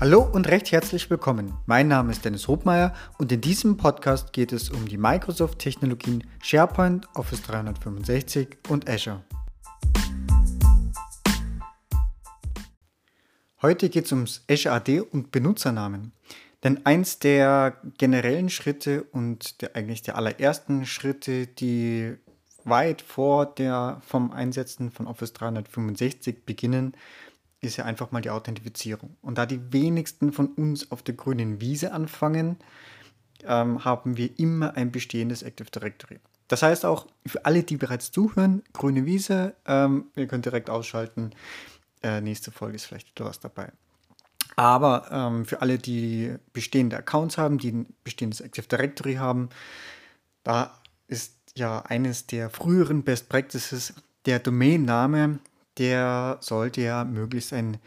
Hallo und recht herzlich willkommen. Mein Name ist Dennis Hobmeier und in diesem Podcast geht es um die Microsoft-Technologien SharePoint, Office 365 und Azure. Heute geht es ums Azure AD und Benutzernamen. Denn eins der generellen Schritte und der, eigentlich der allerersten Schritte, die weit vor der vom Einsetzen von Office 365 beginnen, ist ja einfach mal die Authentifizierung. Und da die wenigsten von uns auf der grünen Wiese anfangen, ähm, haben wir immer ein bestehendes Active Directory. Das heißt auch für alle, die bereits zuhören, grüne Wiese, ähm, ihr könnt direkt ausschalten. Äh, nächste Folge ist vielleicht wieder was dabei. Aber ähm, für alle, die bestehende Accounts haben, die ein bestehendes Active Directory haben, da ist ja eines der früheren Best Practices der Domainname der sollte ja möglichst ein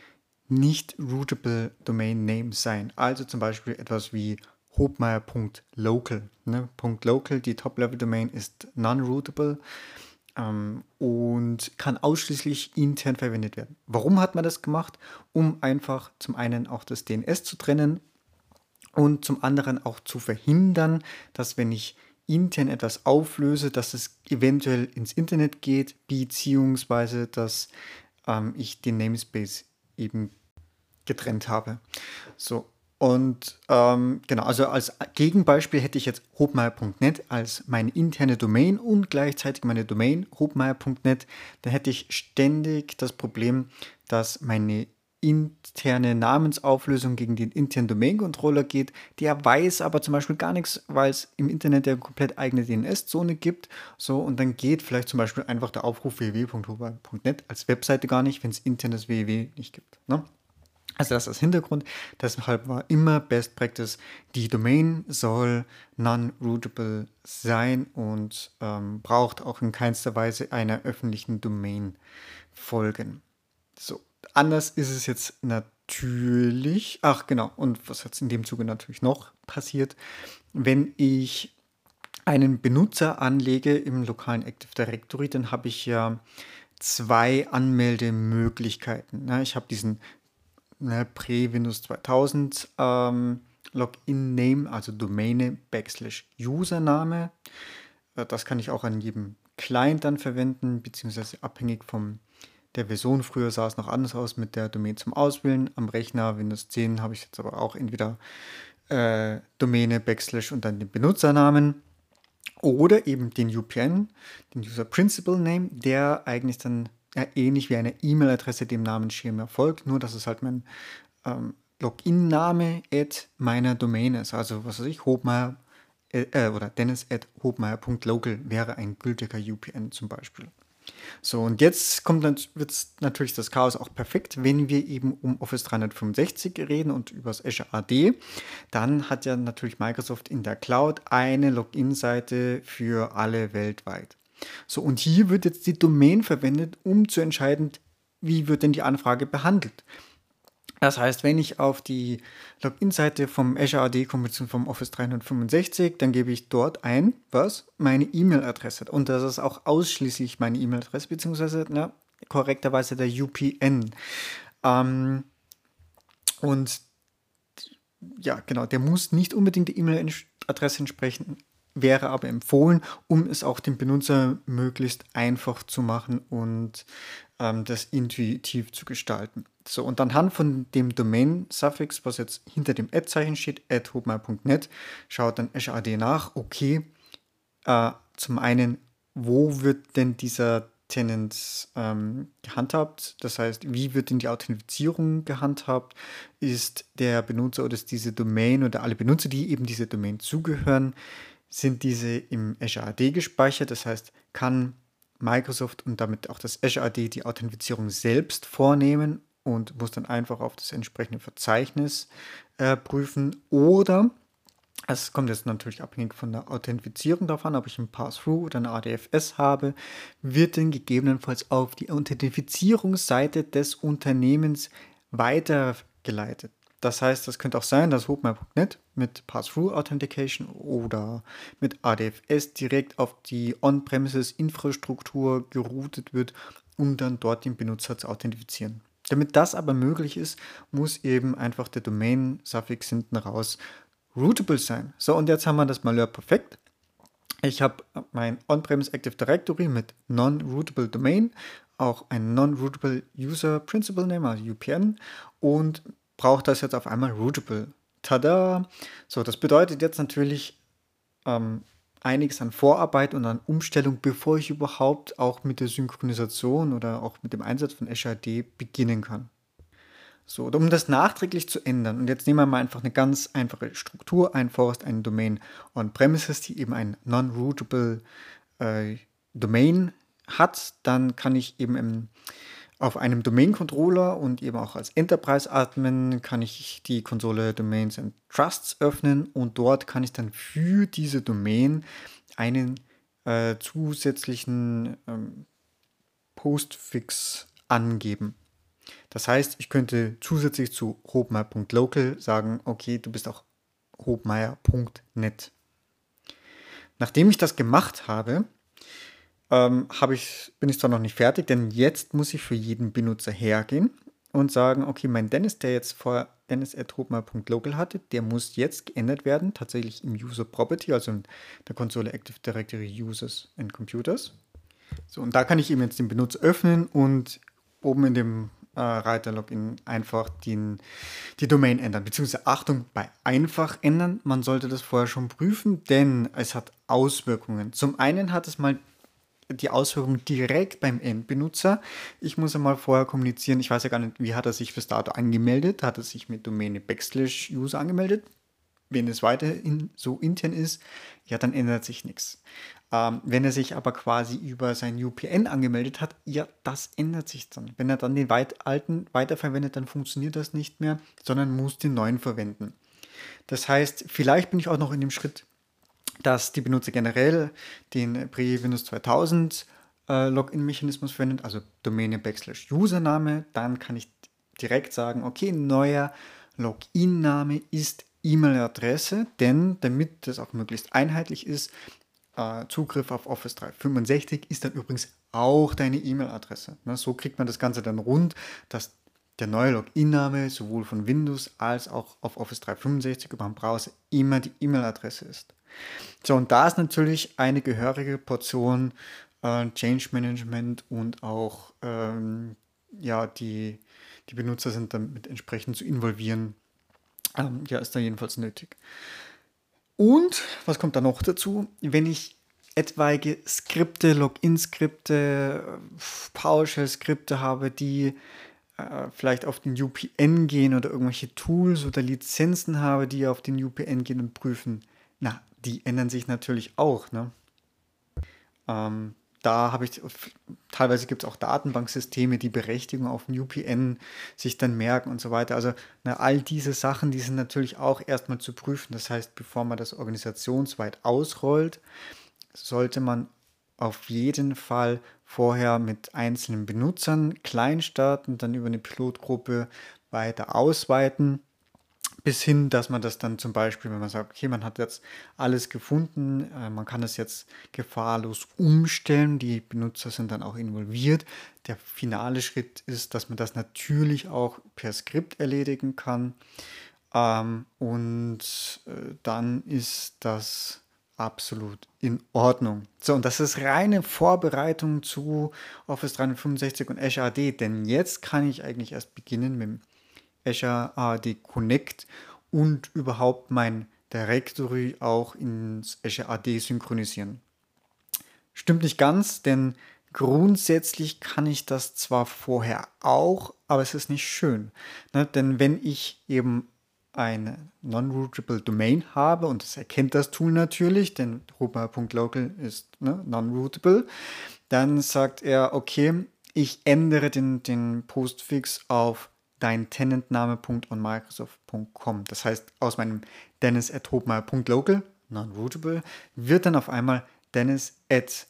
nicht rootable Domain Name sein. Also zum Beispiel etwas wie hobmeier.local. Ne? .local, die Top-Level-Domain ist non-rootable ähm, und kann ausschließlich intern verwendet werden. Warum hat man das gemacht? Um einfach zum einen auch das DNS zu trennen und zum anderen auch zu verhindern, dass wenn ich intern etwas auflöse, dass es eventuell ins Internet geht, beziehungsweise dass ähm, ich den Namespace eben getrennt habe. So, und ähm, genau, also als Gegenbeispiel hätte ich jetzt hobmeier.net als meine interne Domain und gleichzeitig meine Domain hobmeier.net. Da hätte ich ständig das Problem, dass meine interne Namensauflösung gegen den internen Domain-Controller geht. Der weiß aber zum Beispiel gar nichts, weil es im Internet eine komplett eigene DNS-Zone gibt. So, und dann geht vielleicht zum Beispiel einfach der Aufruf www.huber.net als Webseite gar nicht, wenn es internes www nicht gibt. Ne? Also das ist das Hintergrund. Deshalb war immer Best Practice, die Domain soll non-rootable sein und ähm, braucht auch in keinster Weise einer öffentlichen Domain folgen. So, Anders ist es jetzt natürlich. Ach genau, und was jetzt in dem Zuge natürlich noch passiert, wenn ich einen Benutzer anlege im lokalen Active Directory, dann habe ich ja zwei Anmeldemöglichkeiten. Ich habe diesen ne, Pre-Windows 2000 ähm, Login-Name, also Domäne backslash Username. Äh, das kann ich auch an jedem Client dann verwenden, beziehungsweise abhängig vom der Version. Früher sah es noch anders aus mit der Domain zum Auswählen. Am Rechner Windows 10 habe ich jetzt aber auch entweder äh, Domäne, Backslash und dann den Benutzernamen oder eben den UPN, den User Principal Name, der eigentlich dann ja, ähnlich wie eine E-Mail-Adresse dem Namensschema folgt, nur dass es halt mein ähm, Login-Name at meiner Domain ist. Also was weiß ich, Hobmeier äh, äh oder Dennis at hobmeier.local wäre ein gültiger UPN zum Beispiel. So, und jetzt wird natürlich das Chaos auch perfekt, wenn wir eben um Office 365 reden und über das Azure AD. Dann hat ja natürlich Microsoft in der Cloud eine Login-Seite für alle weltweit. So, und hier wird jetzt die Domain verwendet, um zu entscheiden, wie wird denn die Anfrage behandelt. Das heißt, wenn ich auf die Login-Seite vom Azure AD komme, bzw. vom Office 365, dann gebe ich dort ein, was? Meine E-Mail-Adresse. Und das ist auch ausschließlich meine E-Mail-Adresse, beziehungsweise na, korrekterweise der UPN. Ähm, und ja, genau, der muss nicht unbedingt die E-Mail-Adresse entsprechen, wäre aber empfohlen, um es auch dem Benutzer möglichst einfach zu machen und ähm, das intuitiv zu gestalten. So, und anhand von dem Domain-Suffix, was jetzt hinter dem Ad-Zeichen steht, adhobmai.net, schaut dann Azure AD nach, okay, äh, zum einen, wo wird denn dieser Tenant ähm, gehandhabt? Das heißt, wie wird denn die Authentifizierung gehandhabt? Ist der Benutzer oder ist diese Domain oder alle Benutzer, die eben diese Domain zugehören, sind diese im Azure AD gespeichert? Das heißt, kann Microsoft und damit auch das Azure AD die Authentifizierung selbst vornehmen und muss dann einfach auf das entsprechende Verzeichnis äh, prüfen. Oder es kommt jetzt natürlich abhängig von der Authentifizierung davon, ob ich ein Pass-Through oder eine ADFS habe, wird dann gegebenenfalls auf die Authentifizierungsseite des Unternehmens weitergeleitet. Das heißt, das könnte auch sein, dass HopeMap.net mit Pass-Through Authentication oder mit ADFS direkt auf die On-Premises-Infrastruktur geroutet wird, um dann dort den Benutzer zu authentifizieren. Damit das aber möglich ist, muss eben einfach der Domain-Suffix hinten raus rootable sein. So, und jetzt haben wir das Malheur perfekt. Ich habe mein On-Premise Active Directory mit Non-Rootable Domain, auch ein Non-Rootable User Principal Name, also UPN, und brauche das jetzt auf einmal rootable. Tada! So, das bedeutet jetzt natürlich ähm, einiges an Vorarbeit und an Umstellung, bevor ich überhaupt auch mit der Synchronisation oder auch mit dem Einsatz von AD beginnen kann. So, um das nachträglich zu ändern, und jetzt nehmen wir mal einfach eine ganz einfache Struktur ein, Forest eine Domain on-premises, die eben ein non-rootable äh, Domain hat, dann kann ich eben im, auf einem Domain-Controller und eben auch als Enterprise-Admin kann ich die Konsole Domains and Trusts öffnen und dort kann ich dann für diese Domain einen äh, zusätzlichen ähm, Postfix angeben. Das heißt, ich könnte zusätzlich zu hobmeier.local sagen, okay, du bist auch hobmeier.net. Nachdem ich das gemacht habe, ähm, ich, bin ich zwar noch nicht fertig, denn jetzt muss ich für jeden Benutzer hergehen und sagen, okay, mein Dennis, der jetzt vor dennis.hobmeier.local hatte, der muss jetzt geändert werden, tatsächlich im User Property, also in der Konsole Active Directory Users and Computers. So, und da kann ich eben jetzt den Benutzer öffnen und oben in dem äh, Reiter-Login einfach den, die Domain ändern. Beziehungsweise Achtung, bei einfach ändern, man sollte das vorher schon prüfen, denn es hat Auswirkungen. Zum einen hat es mal die Auswirkungen direkt beim Endbenutzer. Ich muss einmal vorher kommunizieren, ich weiß ja gar nicht, wie hat er sich fürs Dato angemeldet? Hat er sich mit Domäne Backslash User angemeldet? Wenn es weiterhin so intern ist, ja, dann ändert sich nichts. Ähm, wenn er sich aber quasi über sein UPN angemeldet hat, ja, das ändert sich dann. Wenn er dann den weit alten weiterverwendet, dann funktioniert das nicht mehr, sondern muss den neuen verwenden. Das heißt, vielleicht bin ich auch noch in dem Schritt, dass die Benutzer generell den Pre-Windows 2000 äh, Login-Mechanismus verwendet, also Domäne Backslash Username, dann kann ich direkt sagen, okay, neuer Login-Name ist E-Mail-Adresse, denn damit das auch möglichst einheitlich ist, äh, Zugriff auf Office 365 ist dann übrigens auch deine E-Mail-Adresse. Ne, so kriegt man das Ganze dann rund, dass der neue Login-Name sowohl von Windows als auch auf Office 365 über den Browser immer die E-Mail-Adresse ist. So, und da ist natürlich eine gehörige Portion äh, Change Management und auch ähm, ja, die, die Benutzer sind damit entsprechend zu involvieren. Ähm, ja, ist da jedenfalls nötig. Und was kommt da noch dazu? Wenn ich etwaige Skripte, Login-Skripte, PowerShell-Skripte habe, die äh, vielleicht auf den UPN gehen oder irgendwelche Tools oder Lizenzen habe, die auf den UPN gehen und prüfen, na, die ändern sich natürlich auch. Ne? Ähm, da habe ich, teilweise gibt es auch Datenbanksysteme, die Berechtigung auf dem UPN sich dann merken und so weiter. Also na, all diese Sachen, die sind natürlich auch erstmal zu prüfen. Das heißt, bevor man das organisationsweit ausrollt, sollte man auf jeden Fall vorher mit einzelnen Benutzern klein starten, dann über eine Pilotgruppe weiter ausweiten bis hin, dass man das dann zum Beispiel, wenn man sagt, okay, man hat jetzt alles gefunden, äh, man kann es jetzt gefahrlos umstellen, die Benutzer sind dann auch involviert. Der finale Schritt ist, dass man das natürlich auch per Skript erledigen kann. Ähm, und äh, dann ist das absolut in Ordnung. So, und das ist reine Vorbereitung zu Office 365 und Azure AD, denn jetzt kann ich eigentlich erst beginnen mit dem Azure AD Connect und überhaupt mein Directory auch ins Azure AD synchronisieren. Stimmt nicht ganz, denn grundsätzlich kann ich das zwar vorher auch, aber es ist nicht schön. Ne? Denn wenn ich eben eine non-rootable Domain habe, und das erkennt das Tool natürlich, denn router.local ist ne, non-rootable, dann sagt er, okay, ich ändere den, den Postfix auf dein tenantname.onmicrosoft.com. Das heißt, aus meinem dennis at hobmeier.local, non-rootable, wird dann auf einmal dennis at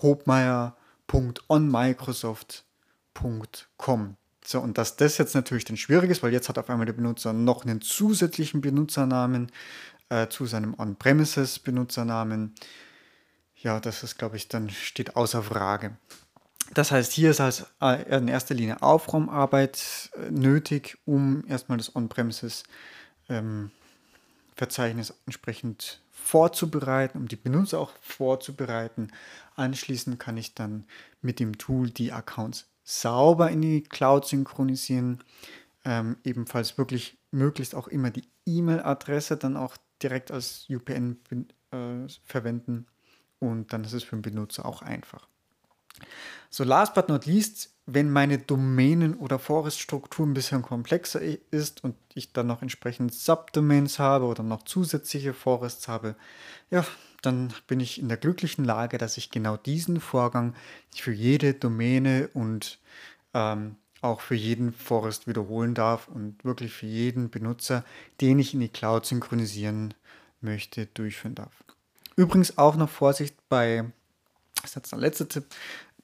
hobmeier.onmicrosoft.com. So, und dass das jetzt natürlich dann schwierig ist, weil jetzt hat auf einmal der Benutzer noch einen zusätzlichen Benutzernamen äh, zu seinem On-Premises-Benutzernamen. Ja, das ist, glaube ich, dann steht außer Frage. Das heißt, hier ist äh, in erster Linie Aufraumarbeit äh, nötig, um erstmal das On-Premises ähm, entsprechend vorzubereiten, um die Benutzer auch vorzubereiten. Anschließend kann ich dann mit dem Tool die Accounts sauber in die Cloud synchronisieren. Ähm, ebenfalls wirklich möglichst auch immer die E-Mail-Adresse dann auch direkt als UPN äh, verwenden und dann ist es für den Benutzer auch einfach. So, last but not least, wenn meine Domänen- oder Forest-Struktur ein bisschen komplexer ist und ich dann noch entsprechend Subdomains habe oder noch zusätzliche Forests habe, ja, dann bin ich in der glücklichen Lage, dass ich genau diesen Vorgang für jede Domäne und ähm, auch für jeden Forest wiederholen darf und wirklich für jeden Benutzer, den ich in die Cloud synchronisieren möchte, durchführen darf. Übrigens auch noch Vorsicht bei, das ist jetzt der letzte Tipp,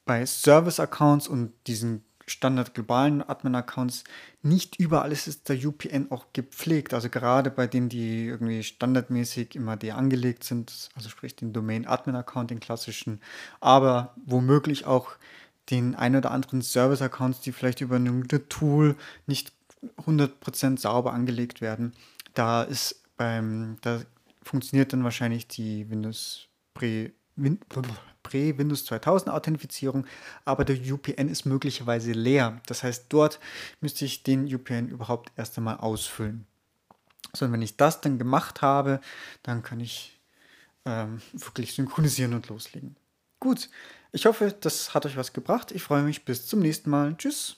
bei Service-Accounts und diesen Standard globalen Admin-Accounts nicht überall ist der UPN auch gepflegt. Also gerade bei denen, die irgendwie standardmäßig immer der angelegt sind, also sprich den Domain-Admin-Account, den klassischen, aber womöglich auch den ein oder anderen Service-Accounts, die vielleicht über ein Tool nicht 100% sauber angelegt werden. Da ist beim, da funktioniert dann wahrscheinlich die Windows Pre Prä-Windows 2000 Authentifizierung, aber der UPN ist möglicherweise leer. Das heißt, dort müsste ich den UPN überhaupt erst einmal ausfüllen. So, und wenn ich das dann gemacht habe, dann kann ich ähm, wirklich synchronisieren und loslegen. Gut, ich hoffe, das hat euch was gebracht. Ich freue mich bis zum nächsten Mal. Tschüss.